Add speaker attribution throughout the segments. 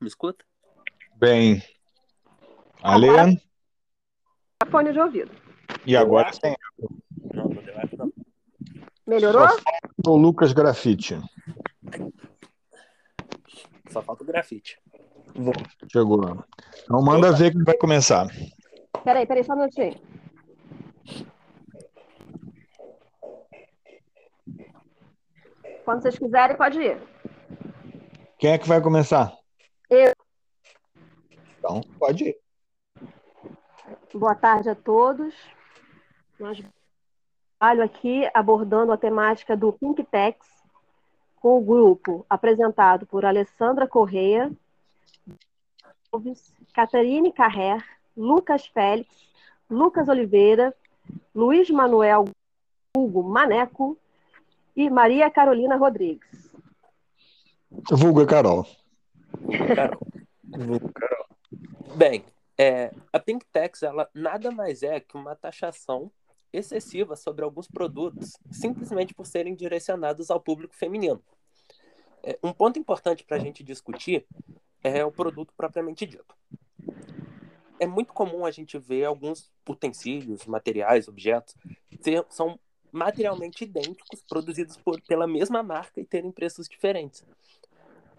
Speaker 1: Me escuta?
Speaker 2: Bem. Ale?
Speaker 3: Fone de ouvido.
Speaker 2: E agora sim.
Speaker 1: Não, não deu eco, não.
Speaker 3: Melhorou?
Speaker 2: Só falta o Lucas Grafite.
Speaker 1: Só falta o grafite.
Speaker 2: Chegou. Então manda ver quem vai começar.
Speaker 3: Peraí, peraí, só um minutinho. Quando vocês quiserem, pode ir.
Speaker 2: Quem é que vai começar?
Speaker 3: Eu.
Speaker 2: Então, pode ir.
Speaker 3: Boa tarde a todos. Nós trabalho aqui abordando a temática do Pinktex com o grupo apresentado por Alessandra Correia, Catarine Carrer, Lucas Félix, Lucas Oliveira, Luiz Manuel Hugo Maneco e Maria Carolina Rodrigues.
Speaker 2: Vulgo Carol.
Speaker 1: Carol. Bem, é, a Pink Tax ela nada mais é que uma taxação excessiva sobre alguns produtos, simplesmente por serem direcionados ao público feminino. É, um ponto importante para a gente discutir é o produto propriamente dito. É muito comum a gente ver alguns utensílios, materiais, objetos, ser, são materialmente idênticos, produzidos por, pela mesma marca e terem preços diferentes.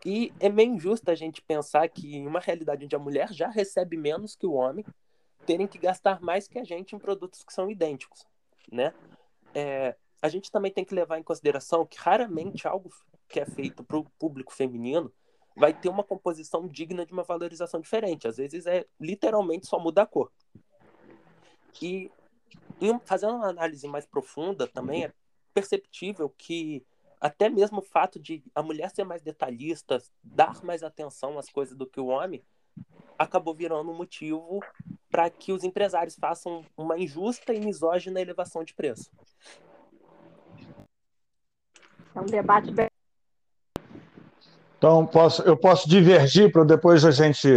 Speaker 1: E é meio injusto a gente pensar que, em uma realidade onde a mulher já recebe menos que o homem, terem que gastar mais que a gente em produtos que são idênticos, né? É, a gente também tem que levar em consideração que raramente algo que é feito para o público feminino vai ter uma composição digna de uma valorização diferente. Às vezes é literalmente só muda a cor. E em, fazendo uma análise mais profunda também é perceptível que até mesmo o fato de a mulher ser mais detalhista, dar mais atenção às coisas do que o homem, acabou virando um motivo para que os empresários façam uma injusta e misógina elevação de preço.
Speaker 3: É um debate bem.
Speaker 2: Então, posso, eu posso divergir para depois a gente.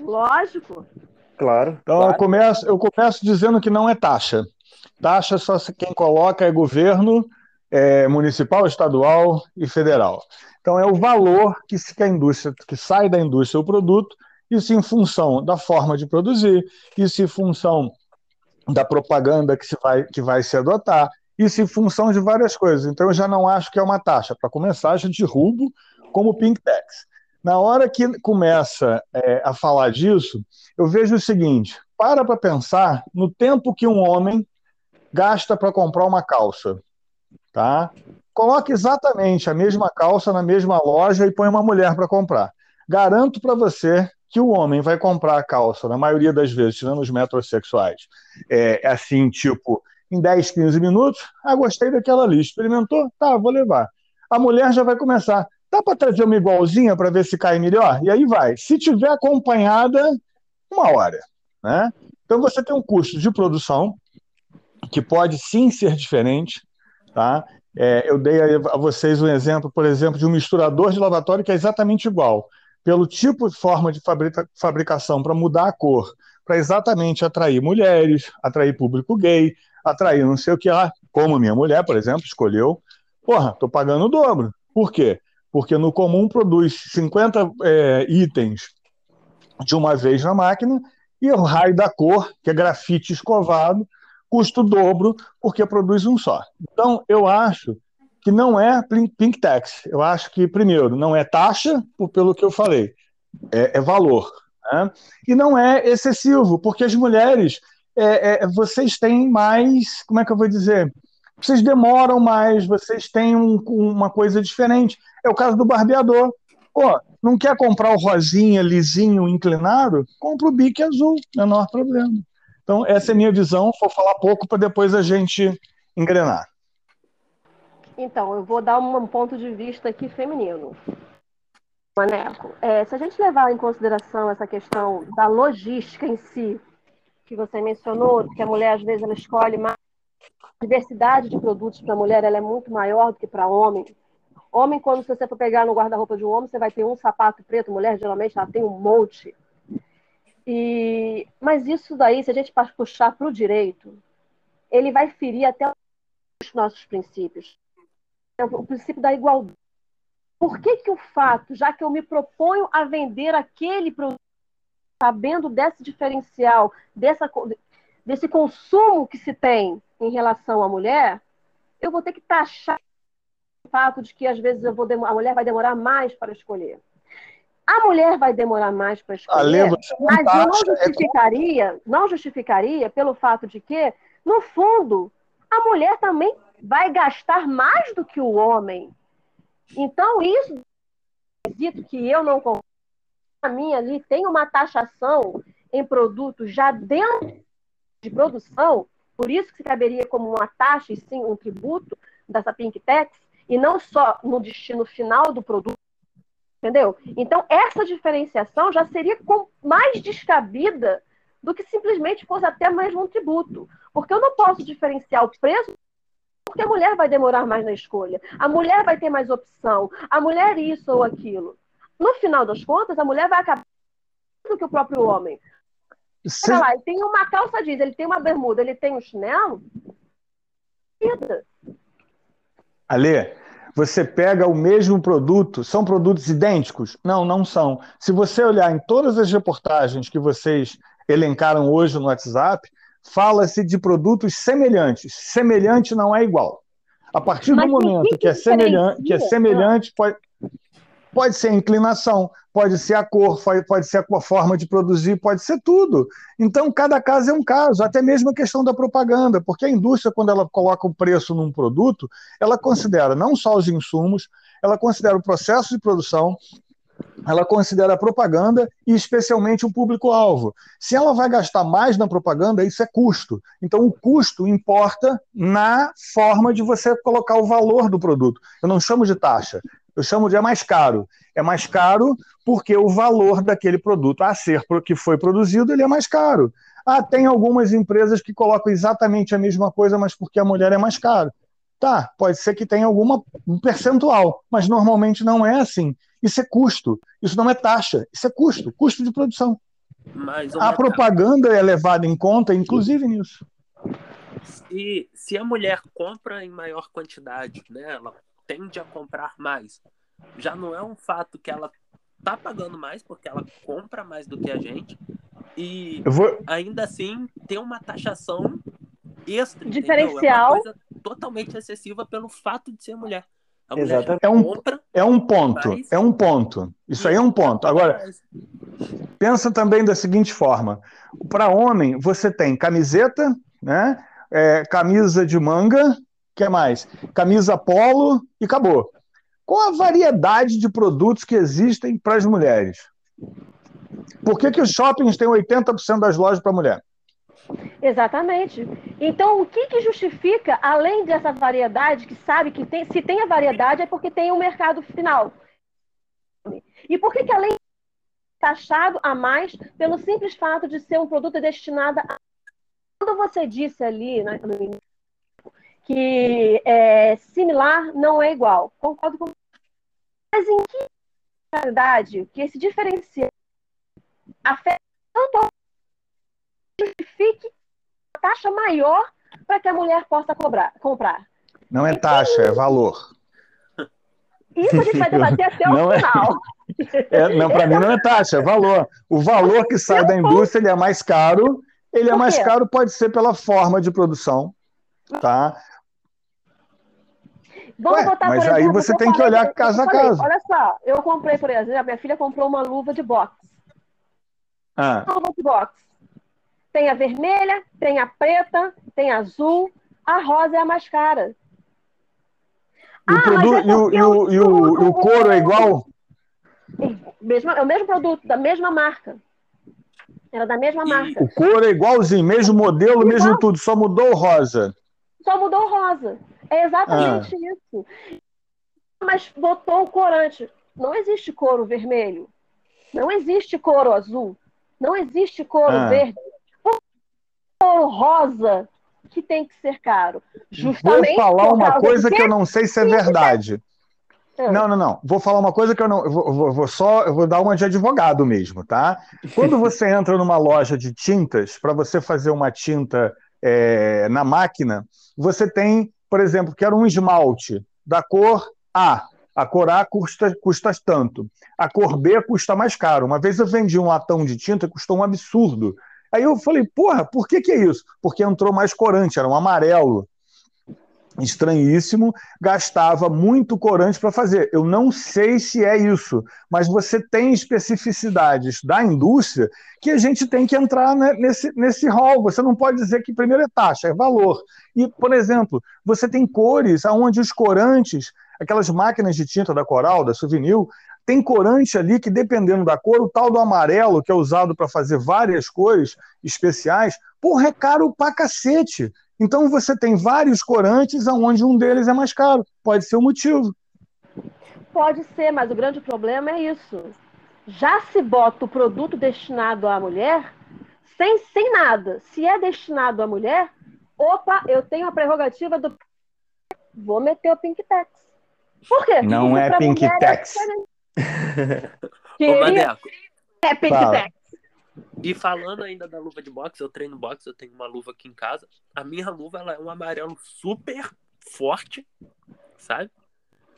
Speaker 3: Lógico.
Speaker 1: Claro.
Speaker 2: Então,
Speaker 1: claro.
Speaker 2: Eu, começo, eu começo dizendo que não é taxa. Taxa só quem coloca é governo é, municipal, estadual e federal. Então, é o valor que, que a indústria, que sai da indústria o produto, isso em função da forma de produzir, isso em função da propaganda que, se vai, que vai se adotar, isso em função de várias coisas. Então, eu já não acho que é uma taxa. Para começar, já derrubo como Pink Tax. Na hora que começa é, a falar disso, eu vejo o seguinte: para para pensar no tempo que um homem gasta para comprar uma calça. Tá? Coloque exatamente a mesma calça na mesma loja e põe uma mulher para comprar. Garanto para você que o homem vai comprar a calça, na maioria das vezes, tirando os metrosexuais, é, assim, tipo, em 10, 15 minutos. Ah, gostei daquela ali. Experimentou? Tá, vou levar. A mulher já vai começar. Dá para trazer uma igualzinha para ver se cai melhor? E aí vai. Se tiver acompanhada, uma hora. Né? Então você tem um custo de produção que pode sim ser diferente. Tá? É, eu dei a vocês um exemplo, por exemplo, de um misturador de lavatório que é exatamente igual. Pelo tipo de forma de fabrica, fabricação para mudar a cor, para exatamente atrair mulheres, atrair público gay, atrair não sei o que lá, como minha mulher, por exemplo, escolheu. Porra, tô pagando o dobro. Por quê? Porque no comum produz 50 é, itens de uma vez na máquina e o raio da cor, que é grafite escovado, custa o dobro porque produz um só. Então, eu acho que não é pink tax. Eu acho que, primeiro, não é taxa, pelo que eu falei, é, é valor. Né? E não é excessivo, porque as mulheres, é, é, vocês têm mais, como é que eu vou dizer? Vocês demoram mais, vocês têm um, uma coisa diferente. É o caso do barbeador. Pô, não quer comprar o rosinha, lisinho, inclinado? Compra o bique azul, menor problema. Então, essa é a minha visão. Vou falar pouco para depois a gente engrenar.
Speaker 3: Então, eu vou dar um ponto de vista aqui feminino. Maneco, é, se a gente levar em consideração essa questão da logística em si, que você mencionou, que a mulher às vezes ela escolhe mais a diversidade de produtos para a mulher ela é muito maior do que para homem. Homem, quando você for pegar no guarda-roupa de um homem, você vai ter um sapato preto, mulher geralmente ela tem um monte. E, mas isso daí, se a gente puxar para o direito, ele vai ferir até os nossos princípios. O princípio da igualdade. por que, que o fato, já que eu me proponho a vender aquele produto, sabendo desse diferencial, dessa, desse consumo que se tem em relação à mulher, eu vou ter que taxar o fato de que às vezes eu vou a mulher vai demorar mais para escolher. A mulher vai demorar mais para escolher, mas não é justificaria, não justificaria pelo fato de que, no fundo, a mulher também vai gastar mais do que o homem. Então, isso que eu não concordo, a minha ali tem uma taxação em produtos já dentro de produção, por isso que caberia como uma taxa e sim um tributo dessa Pink Tax, e não só no destino final do produto, entendeu? Então, essa diferenciação já seria mais descabida do que simplesmente fosse até mais um tributo. Porque eu não posso diferenciar o preço porque a mulher vai demorar mais na escolha, a mulher vai ter mais opção, a mulher isso ou aquilo. No final das contas, a mulher vai acabar do que o próprio homem. Você... lá, ele tem uma calça jeans, ele tem uma bermuda, ele tem um chinelo.
Speaker 2: Alê, você pega o mesmo produto, são produtos idênticos? Não, não são. Se você olhar em todas as reportagens que vocês elencaram hoje no WhatsApp, fala-se de produtos semelhantes. Semelhante não é igual. A partir do momento que é semelhante, que é semelhante pode, pode ser a inclinação, pode ser a cor, pode ser a forma de produzir, pode ser tudo. Então, cada caso é um caso, até mesmo a questão da propaganda, porque a indústria, quando ela coloca o preço num produto, ela considera não só os insumos, ela considera o processo de produção, ela considera a propaganda e especialmente o público-alvo. Se ela vai gastar mais na propaganda, isso é custo. Então, o custo importa na forma de você colocar o valor do produto. Eu não chamo de taxa, eu chamo de é mais caro. É mais caro porque o valor daquele produto a ser que foi produzido ele é mais caro. Ah, tem algumas empresas que colocam exatamente a mesma coisa, mas porque a mulher é mais cara. Tá, pode ser que tenha alguma um percentual, mas normalmente não é assim. Isso é custo, isso não é taxa, isso é custo, custo de produção. Mas, a propaganda é levada em conta, inclusive nisso.
Speaker 1: Se, se a mulher compra em maior quantidade, né, ela tende a comprar mais, já não é um fato que ela tá pagando mais, porque ela compra mais do que a gente, e vou... ainda assim tem uma taxação extra.
Speaker 3: Diferencial. É uma coisa
Speaker 1: totalmente excessiva pelo fato de ser mulher.
Speaker 2: Exatamente. É um, é um ponto, é um ponto. Isso aí é um ponto. Agora, pensa também da seguinte forma: para homem, você tem camiseta, né? É, camisa de manga, que é mais? Camisa polo e acabou. Qual a variedade de produtos que existem para as mulheres? Por que, que os shoppings têm 80% das lojas para mulher?
Speaker 3: Exatamente. Então, o que, que justifica, além dessa variedade, que sabe que tem, se tem a variedade é porque tem o um mercado final. E por que, que além taxado a mais pelo simples fato de ser um produto destinado a. Quando você disse ali né, que é, similar não é igual, concordo com. Mas em que realidade que esse diferencial afeta tanto justifique a taxa maior para que a mulher possa cobrar, comprar.
Speaker 2: Não é taxa, é valor.
Speaker 3: Isso a gente vai debater até o não é- final.
Speaker 2: É, é, não, para mim não é taxa, é valor. O valor que sai da indústria ele é mais caro. Ele é mais caro, pode ser pela forma de produção, tá?
Speaker 3: Vamos Ué, botar,
Speaker 2: mas aí você tem que olhar casa a casa.
Speaker 3: Olha só, eu comprei, por exemplo, a minha filha comprou uma luva de boxe. Ah. Uma luva de boxe. Tem a vermelha, tem a preta, tem a azul, a rosa é a mais cara.
Speaker 2: E, ah, o, é e, o, e, o, e o, o couro é igual?
Speaker 3: Mesmo, é o mesmo produto, da mesma marca. Era da mesma marca.
Speaker 2: O couro é igualzinho, mesmo modelo, Igual. mesmo tudo, só mudou o rosa.
Speaker 3: Só mudou o rosa. É exatamente ah. isso. Mas botou o corante. Não existe couro vermelho. Não existe couro azul. Não existe couro ah. verde rosa que tem que ser caro.
Speaker 2: Justamente Vou falar uma coisa que eu não sei se é verdade. É. Não, não, não. Vou falar uma coisa que eu não. Vou, vou, vou, só. Eu vou dar uma de advogado mesmo, tá? Quando você entra numa loja de tintas, para você fazer uma tinta é, na máquina, você tem, por exemplo, quero um esmalte da cor A. a cor A custa, custa tanto, a cor B custa mais caro. Uma vez eu vendi um latão de tinta, custou um absurdo. Aí eu falei, porra, por que, que é isso? Porque entrou mais corante, era um amarelo estranhíssimo, gastava muito corante para fazer. Eu não sei se é isso, mas você tem especificidades da indústria que a gente tem que entrar né, nesse, nesse. Você não pode dizer que primeiro é taxa, é valor. E, por exemplo, você tem cores onde os corantes, aquelas máquinas de tinta da Coral, da Souvenir, tem corante ali que, dependendo da cor, o tal do amarelo, que é usado para fazer várias cores especiais, porra, é caro pra cacete. Então você tem vários corantes onde um deles é mais caro. Pode ser o motivo.
Speaker 3: Pode ser, mas o grande problema é isso. Já se bota o produto destinado à mulher sem, sem nada. Se é destinado à mulher, opa, eu tenho a prerrogativa do. Vou meter o Pink Tax. Por quê?
Speaker 2: Não Porque é Pink é Tax.
Speaker 3: Queria... É. Tax.
Speaker 1: E falando ainda da luva de boxe, eu treino boxe, eu tenho uma luva aqui em casa. A minha luva ela é um amarelo super forte, sabe?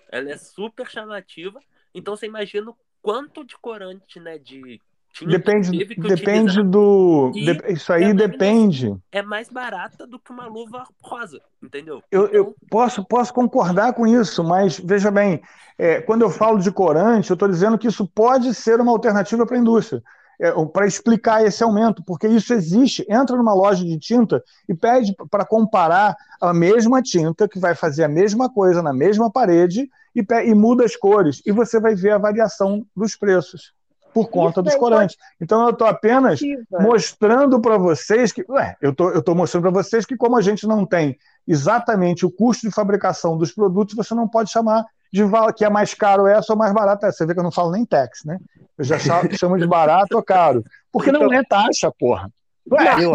Speaker 1: Ela é super chamativa. Então você imagina o quanto de corante, né, de
Speaker 2: depende depende do de, isso aí é depende
Speaker 1: é mais barata do que uma luva rosa entendeu
Speaker 2: eu, então... eu posso posso concordar com isso mas veja bem é, quando eu falo de corante eu estou dizendo que isso pode ser uma alternativa para a indústria é, para explicar esse aumento, porque isso existe. Entra numa loja de tinta e pede para comparar a mesma tinta, que vai fazer a mesma coisa na mesma parede, e, e muda as cores. E você vai ver a variação dos preços por conta dos corantes. Então eu estou apenas mostrando para vocês que. Ué, eu tô, estou mostrando para vocês que, como a gente não tem exatamente o custo de fabricação dos produtos, você não pode chamar de que é mais caro essa ou mais barato essa. Você vê que eu não falo nem tax, né? Eu já chamo de barato ou caro. Porque não é taxa, porra. Ué,
Speaker 3: eu...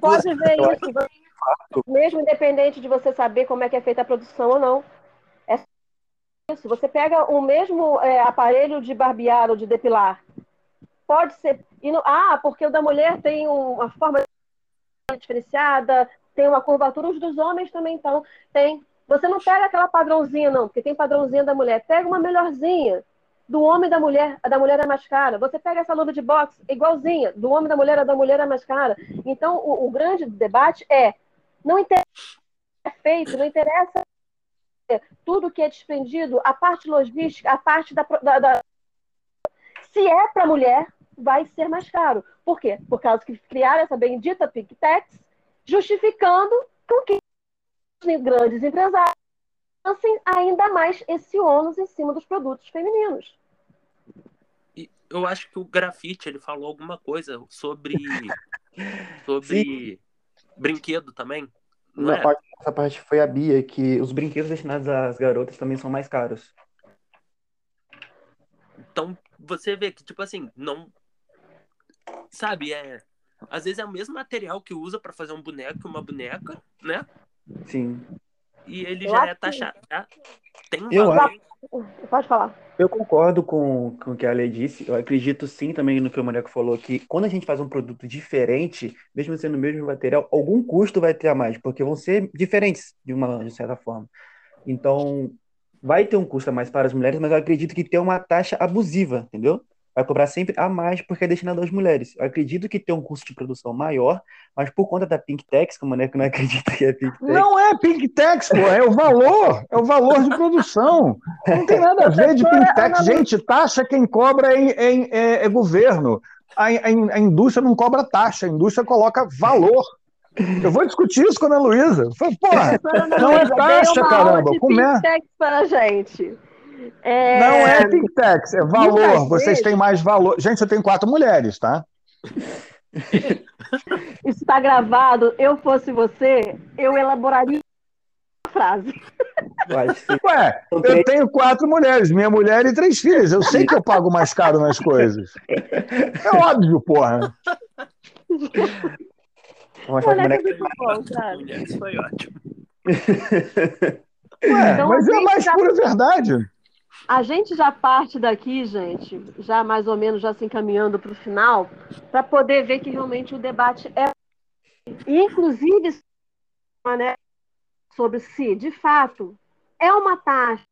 Speaker 3: Pode ver isso. Mesmo independente de você saber como é que é feita a produção ou não. Isso. Você pega o mesmo é, aparelho de barbear ou de depilar. Pode ser. No... Ah, porque o da mulher tem uma forma diferenciada, tem uma curvatura, os dos homens também então tem você não pega aquela padrãozinha, não, porque tem padrãozinha da mulher. Pega uma melhorzinha. Do homem e da mulher, a da mulher é mais cara. Você pega essa luva de boxe igualzinha. Do homem e da mulher, a da mulher é mais cara. Então, o, o grande debate é: não interessa é feito, não interessa tudo que é desprendido, a parte logística, a parte da. da, da... Se é para mulher, vai ser mais caro. Por quê? Por causa que criaram essa bendita Pink Tax, justificando com que grandes empresários lancem ainda mais esse ônus em cima dos produtos femininos.
Speaker 1: E eu acho que o grafite ele falou alguma coisa sobre sobre brinquedo também.
Speaker 4: Não é? parte, essa parte foi a Bia, que os brinquedos destinados às garotas também são mais caros.
Speaker 1: Então, você vê que, tipo assim, não. Sabe, é. Às vezes é o mesmo material que usa para fazer um boneco e uma boneca, né?
Speaker 4: Sim.
Speaker 1: E ele eu já é taxado. Já tem um
Speaker 4: eu
Speaker 1: valor.
Speaker 3: Pode falar.
Speaker 4: Eu concordo com, com o que a Lei disse. Eu acredito sim também no que o Maneco falou, que quando a gente faz um produto diferente, mesmo sendo o mesmo material, algum custo vai ter a mais, porque vão ser diferentes de uma de certa forma. Então, vai ter um custo a mais para as mulheres, mas eu acredito que tem uma taxa abusiva, entendeu? Vai cobrar sempre a mais porque é destinado às mulheres. Eu acredito que tem um custo de produção maior, mas por conta da Pink Tax, como é que não acredita que é Pink Tax.
Speaker 2: Não é Pink Tax, pô, é o valor, é o valor de produção. Não tem nada a ver de Pink Tax. Gente, taxa quem cobra é, é, é, é governo. A, a, a, indústria não cobra taxa, a indústria coloca valor. Eu vou discutir isso com a Ana Luísa. Porra, não, não é taxa, caramba. Como é?
Speaker 3: Pink Tax para a gente.
Speaker 2: É... Não é Think Tax, é valor. Vocês têm mais valor. Gente, eu tenho quatro mulheres, tá?
Speaker 3: Isso está gravado. Eu fosse você, eu elaboraria a frase.
Speaker 2: Ué, eu tenho quatro mulheres, minha mulher e três filhos. Eu sei que eu pago mais caro nas coisas. É óbvio, porra.
Speaker 1: É muito bom, cara. Mulheres foi ótimo.
Speaker 2: Ué, então, mas é a mais pura verdade.
Speaker 3: A gente já parte daqui, gente, já mais ou menos já se encaminhando para o final, para poder ver que realmente o debate é. Inclusive, né, sobre se, de fato, é uma taxa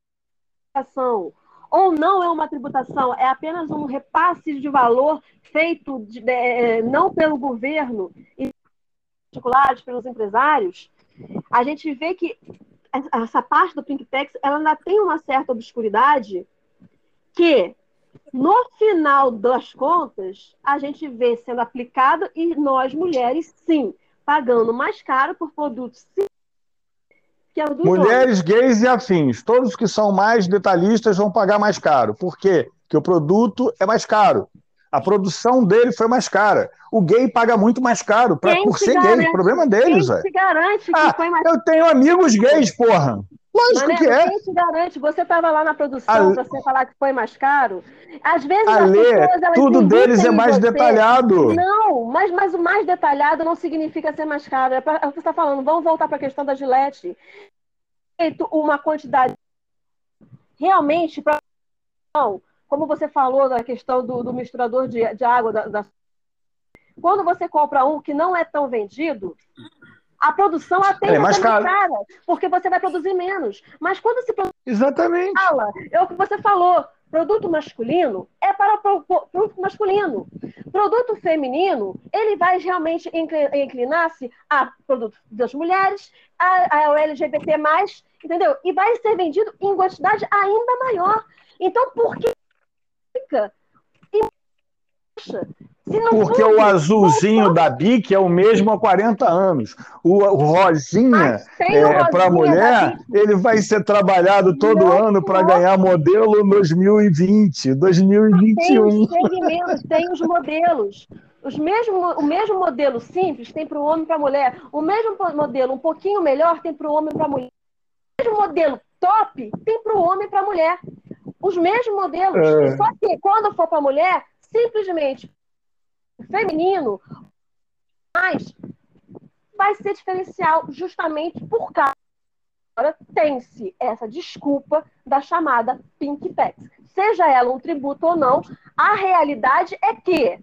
Speaker 3: ou não é uma tributação, é apenas um repasse de valor feito de, é, não pelo governo e particulares, pelos empresários, a gente vê que essa parte do Pink Tax ela ainda tem uma certa obscuridade que no final das contas a gente vê sendo aplicado e nós mulheres sim pagando mais caro por produtos
Speaker 2: que é o do Mulheres, gays e afins, todos que são mais detalhistas vão pagar mais caro. Por quê? Porque o produto é mais caro. A produção dele foi mais cara. O gay paga muito mais caro pra, por ser garante, gay. O problema deles, velho.
Speaker 3: Garante que
Speaker 2: ah,
Speaker 3: foi mais
Speaker 2: Eu tenho amigos gays, porra. Lógico Mané, que é.
Speaker 3: Quem te garante? Você estava lá na produção para você falar que foi mais caro? Às vezes as pessoas,
Speaker 2: tudo deles é mais detalhado.
Speaker 3: Não, mas, mas o mais detalhado não significa ser mais caro. É, pra, é o que você está falando. Vamos voltar para a questão da Gillette. Uma quantidade realmente para como você falou da questão do, do misturador de, de água, da, da... quando você compra um que não é tão vendido, a produção até
Speaker 2: é mais cara.
Speaker 3: cara, porque você vai produzir menos. Mas quando se produz.
Speaker 2: Exatamente.
Speaker 3: Fala, é o que você falou. Produto masculino é para produto masculino. Produto feminino, ele vai realmente inclinar-se a produto das mulheres, a, a LGBT, entendeu? E vai ser vendido em quantidade ainda maior. Então, por que
Speaker 2: e Porque o azulzinho da BIC é o mesmo há 40 anos. O, o rosinha, é, para a mulher, ele vai ser trabalhado todo não, ano para ganhar modelo 2020, 2021.
Speaker 3: Tem os segmentos, tem os modelos. Os mesmo, o mesmo modelo simples tem para o homem e para a mulher. O mesmo modelo um pouquinho melhor tem para o homem e para a mulher. O mesmo modelo top tem para o homem e para a mulher os mesmos modelos. É. Só que quando for para mulher, simplesmente feminino, mas vai ser diferencial justamente por causa agora tem-se essa desculpa da chamada Pink Tax. Seja ela um tributo ou não, a realidade é que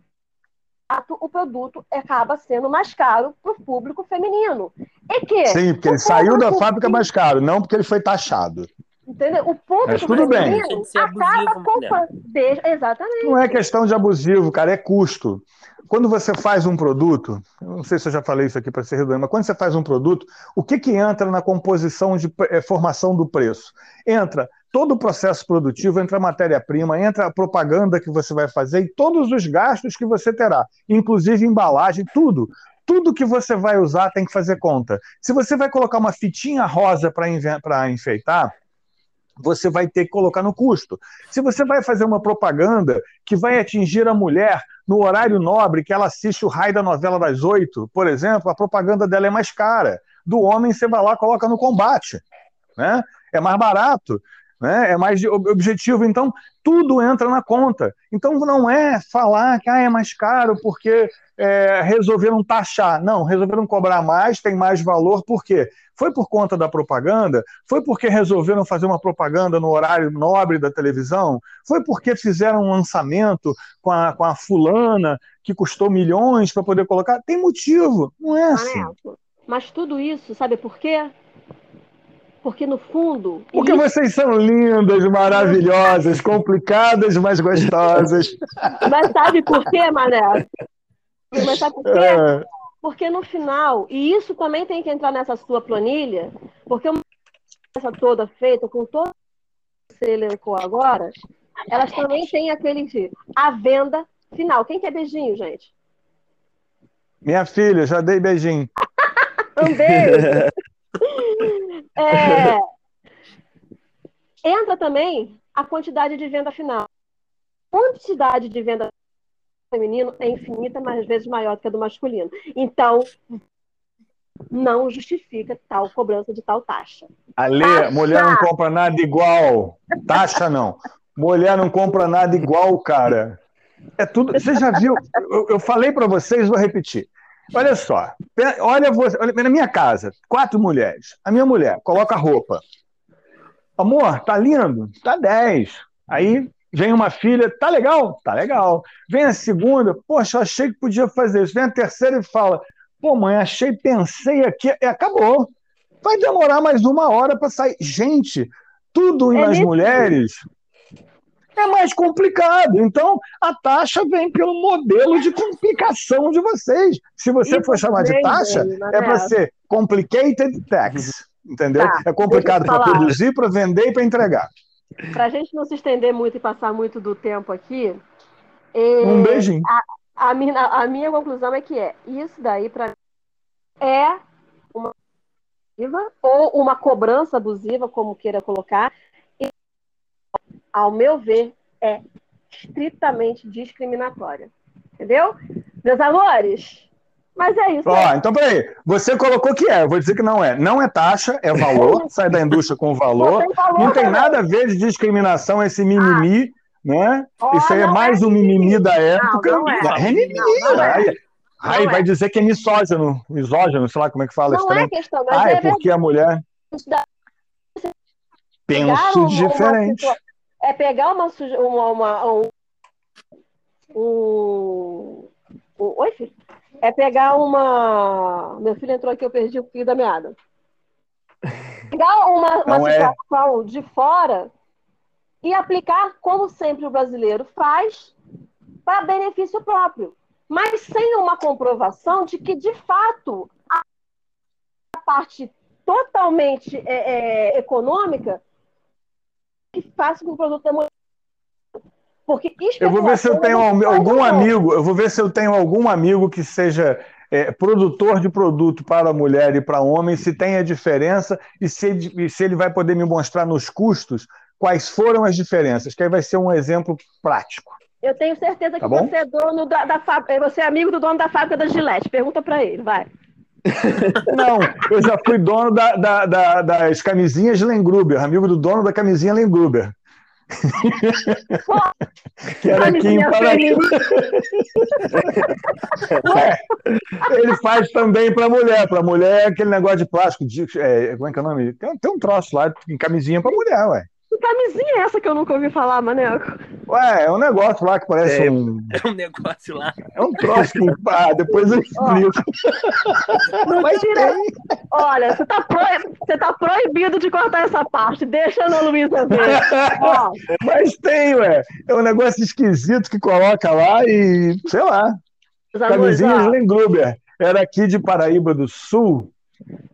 Speaker 3: o produto acaba sendo mais caro para o público feminino. E que
Speaker 2: Sim, porque ele saiu da fábrica mais caro, não porque ele foi taxado.
Speaker 3: Entendeu? O público Mas
Speaker 2: tudo bem.
Speaker 3: acaba comprando. Exatamente.
Speaker 2: Não é questão de abusivo, cara, é custo. Quando você faz um produto, não sei se eu já falei isso aqui para ser redundante, mas quando você faz um produto, o que, que entra na composição de é, formação do preço? Entra todo o processo produtivo, entra a matéria-prima, entra a propaganda que você vai fazer e todos os gastos que você terá, inclusive embalagem, tudo tudo que você vai usar tem que fazer conta. Se você vai colocar uma fitinha rosa para enfeitar, você vai ter que colocar no custo. Se você vai fazer uma propaganda que vai atingir a mulher no horário nobre, que ela assiste o raio da novela das oito, por exemplo, a propaganda dela é mais cara. Do homem, você vai lá coloca no combate. Né? É mais barato, né? é mais objetivo. Então, tudo entra na conta. Então, não é falar que ah, é mais caro porque é, resolveram taxar. Não, resolveram cobrar mais, tem mais valor, por quê? Foi por conta da propaganda? Foi porque resolveram fazer uma propaganda no horário nobre da televisão? Foi porque fizeram um lançamento com a, com a fulana que custou milhões para poder colocar? Tem motivo, não é assim.
Speaker 3: Mas tudo isso, sabe por quê? Porque no fundo.
Speaker 2: Porque isso... vocês são lindas, maravilhosas, complicadas, mas gostosas.
Speaker 3: Mas sabe por quê, Mané? Mas sabe por quê? É. Porque no final, e isso também tem que entrar nessa sua planilha, porque uma essa toda feita com todo que você elencou agora, elas também têm aquele a venda final. Quem quer beijinho, gente?
Speaker 2: Minha filha, já dei beijinho.
Speaker 3: um beijo. é... Entra também a quantidade de venda final. Quantidade de venda feminino é infinita, mas às vezes maior do que a do masculino. Então, não justifica tal cobrança de tal taxa.
Speaker 2: Ale, taxa. mulher não compra nada igual. Taxa não. Mulher não compra nada igual, cara. É tudo. Você já viu? Eu, eu falei para vocês, vou repetir. Olha só. Olha, você, olha na minha casa, quatro mulheres. A minha mulher coloca roupa. Amor, tá lindo? Tá 10. Aí Vem uma filha, tá legal? Tá legal. Vem a segunda, poxa, achei que podia fazer isso. Vem a terceira e fala, pô, mãe, achei, pensei aqui, e acabou. Vai demorar mais uma hora para sair. Gente, tudo
Speaker 3: É
Speaker 2: nas mulheres é mais complicado. Então, a taxa vem pelo modelo de complicação de vocês. Se você
Speaker 3: E
Speaker 2: for chamar de taxa, é para ser complicated tax. Entendeu?
Speaker 3: Tá,
Speaker 2: é complicado para produzir, para vender e para entregar.
Speaker 3: Para a gente não se estender muito e passar muito do tempo aqui, é,
Speaker 2: Um beijinho.
Speaker 3: a, minha, a minha conclusão é que é isso daí para mim é uma ou uma cobrança abusiva, como queira colocar, ao meu ver, é estritamente discriminatória. Entendeu? Meus amores? Mas é isso.
Speaker 2: Ó, então peraí. Você colocou que é, eu vou dizer que não é. Não é taxa, é valor, sai da indústria com valor.
Speaker 3: Não tem valor,
Speaker 2: Não tem
Speaker 3: né?
Speaker 2: nada a ver de discriminação, esse mimimi, né?
Speaker 3: Ó,
Speaker 2: Isso aí é
Speaker 3: não
Speaker 2: mais
Speaker 3: é
Speaker 2: um mimimi da época.
Speaker 3: não é.
Speaker 2: É mimimi.
Speaker 3: Não, não é.
Speaker 2: Aí,
Speaker 3: Não
Speaker 2: vai
Speaker 3: é.
Speaker 2: dizer que é misógino, misógino, sei lá como é que fala
Speaker 3: Não
Speaker 2: estranho.
Speaker 3: é questão, mas
Speaker 2: Ah,
Speaker 3: é
Speaker 2: é porque a mulher penso diferente.
Speaker 3: É pegar uma, uma, uma- um, um, um- Oi, filho? É pegar uma. Meu filho entrou aqui, eu perdi o fio da meada. Pegar uma, uma
Speaker 2: é.
Speaker 3: situação de fora e aplicar como sempre o brasileiro faz para benefício próprio, mas sem uma comprovação de que, de fato, a parte totalmente é, é, econômica que faça com o produto da mulher. Porque
Speaker 2: Eu vou ver se eu tenho al-
Speaker 3: não
Speaker 2: algum amigo, eu vou ver se eu tenho algum amigo que seja é, produtor de produto para mulher e para homem, se tem a diferença e se, ele- e se ele vai poder me mostrar nos custos quais foram as diferenças, que aí vai ser um exemplo prático.
Speaker 3: Eu tenho certeza que
Speaker 2: Tá
Speaker 3: você é dono da, da fábrica, você é amigo do dono da fábrica da Gillette. Pergunta para ele, vai.
Speaker 2: Não, eu já fui dono da- da- da- das camisinhas Lengruber, amigo do dono da camisinha Lengruber. que era aqui em Paraty. Ué, ele faz também para mulher. Para mulher é aquele negócio de plástico. de- é, como é que é o nome? Tem, tem um troço lá em camisinha para mulher, ué.
Speaker 3: Que camisinha é essa que eu nunca ouvi falar, Maneco?
Speaker 2: Ué, é um negócio lá que parece
Speaker 4: É.
Speaker 2: um.
Speaker 1: É um negócio lá.
Speaker 2: É um troço que. Ah, depois eu explico.
Speaker 3: Não
Speaker 2: Mas
Speaker 3: tira.
Speaker 2: tem.
Speaker 3: Olha, você tá, pro- você tá proibido de cortar essa parte. Deixa a Ana Luísa ver. Ó,
Speaker 2: Mas tem, ué. É um negócio esquisito que coloca lá e. sei lá.
Speaker 3: meus amores,
Speaker 2: Camisinhas
Speaker 3: ó,
Speaker 2: Lengruber. Era aqui de Paraíba do Sul.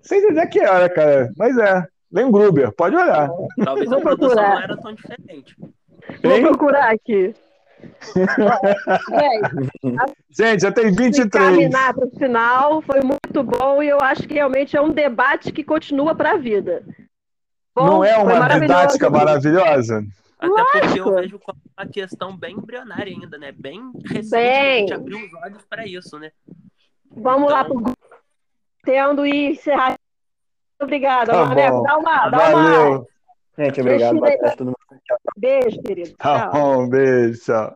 Speaker 2: Sei dizer que era, cara. Mas é. Lengruber, pode olhar.
Speaker 1: Talvez
Speaker 3: Vou
Speaker 1: a produção
Speaker 3: procurar.
Speaker 1: não era tão diferente.
Speaker 3: vou
Speaker 2: Hein?
Speaker 3: procurar aqui. Gente,
Speaker 2: já tem 23.
Speaker 3: caminhar para o final foi muito bom e eu acho que realmente é um debate que continua para a vida. Bom,
Speaker 2: Não é
Speaker 3: foi
Speaker 2: uma didática maravilhosa?
Speaker 1: Até porque
Speaker 3: Lógico.
Speaker 1: eu vejo uma questão bem embrionária ainda, né? Bem recente.
Speaker 3: Bem.
Speaker 1: A gente abriu os olhos para isso, né?
Speaker 3: Vamos lá
Speaker 1: Então-
Speaker 3: pro tendo e encerrar. Obrigada,
Speaker 2: Tá
Speaker 3: Maneco. Dá uma, dá uma
Speaker 2: Valeu.
Speaker 4: Gente, obrigado.
Speaker 3: Beijo, querido.
Speaker 2: Tá
Speaker 3: Tchau.
Speaker 2: bom, beijo. tchau.